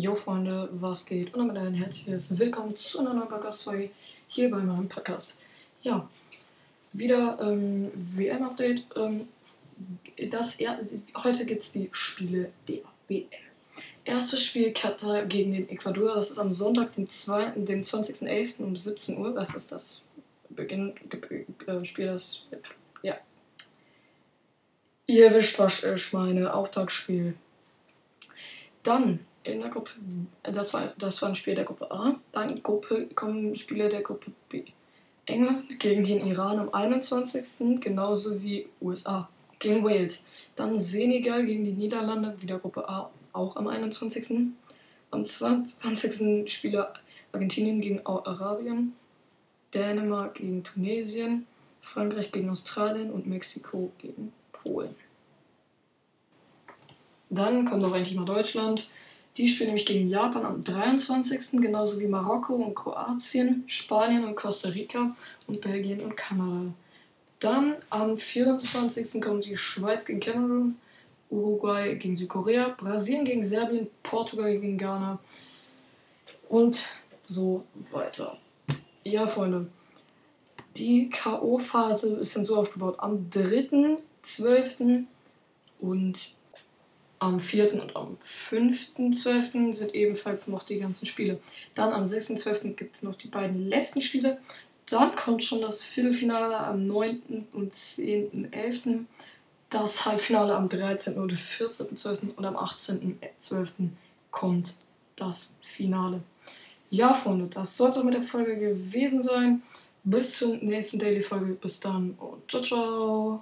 Jo Freunde, was geht? Und damit ein herzliches Willkommen zu einer neuen Podcast-Folge hier bei meinem Podcast. Ja, wieder ähm, WM-Update. Ähm, das er heute gibt es die Spiele der WM. Erstes Spiel Katar gegen den Ecuador. Das ist am Sonntag, den, 2., den 20.11. um 17 Uhr. Das ist das Beginn äh, Spiel, das ja. Ihr wisst, was ich meine. Auftaktspiel. Dann in der Gruppe, das war, das war ein Spiel der Gruppe A. Dann Gruppe, kommen Spiele der Gruppe B. England gegen den Iran am 21. genauso wie USA gegen Wales. Dann Senegal gegen die Niederlande, wieder Gruppe A, auch am 21. Am 20. Spiele Argentinien gegen Arabien, Dänemark gegen Tunesien, Frankreich gegen Australien und Mexiko gegen Polen. Dann kommt noch endlich mal Deutschland. Die spielen nämlich gegen Japan am 23. genauso wie Marokko und Kroatien, Spanien und Costa Rica und Belgien und Kanada. Dann am 24. kommt die Schweiz gegen Kamerun, Uruguay gegen Südkorea, Brasilien gegen Serbien, Portugal gegen Ghana und so weiter. Ja, Freunde, die K.O.-Phase ist dann so aufgebaut. Am 3.12. und am 4. und am 5.12. sind ebenfalls noch die ganzen Spiele. Dann am 6.12. gibt es noch die beiden letzten Spiele. Dann kommt schon das Viertelfinale am 9. und 10.11. Das Halbfinale am 13. oder 14.12. und am 18.12. kommt das Finale. Ja, Freunde, das soll es auch mit der Folge gewesen sein. Bis zur nächsten Daily-Folge. Bis dann und ciao, ciao.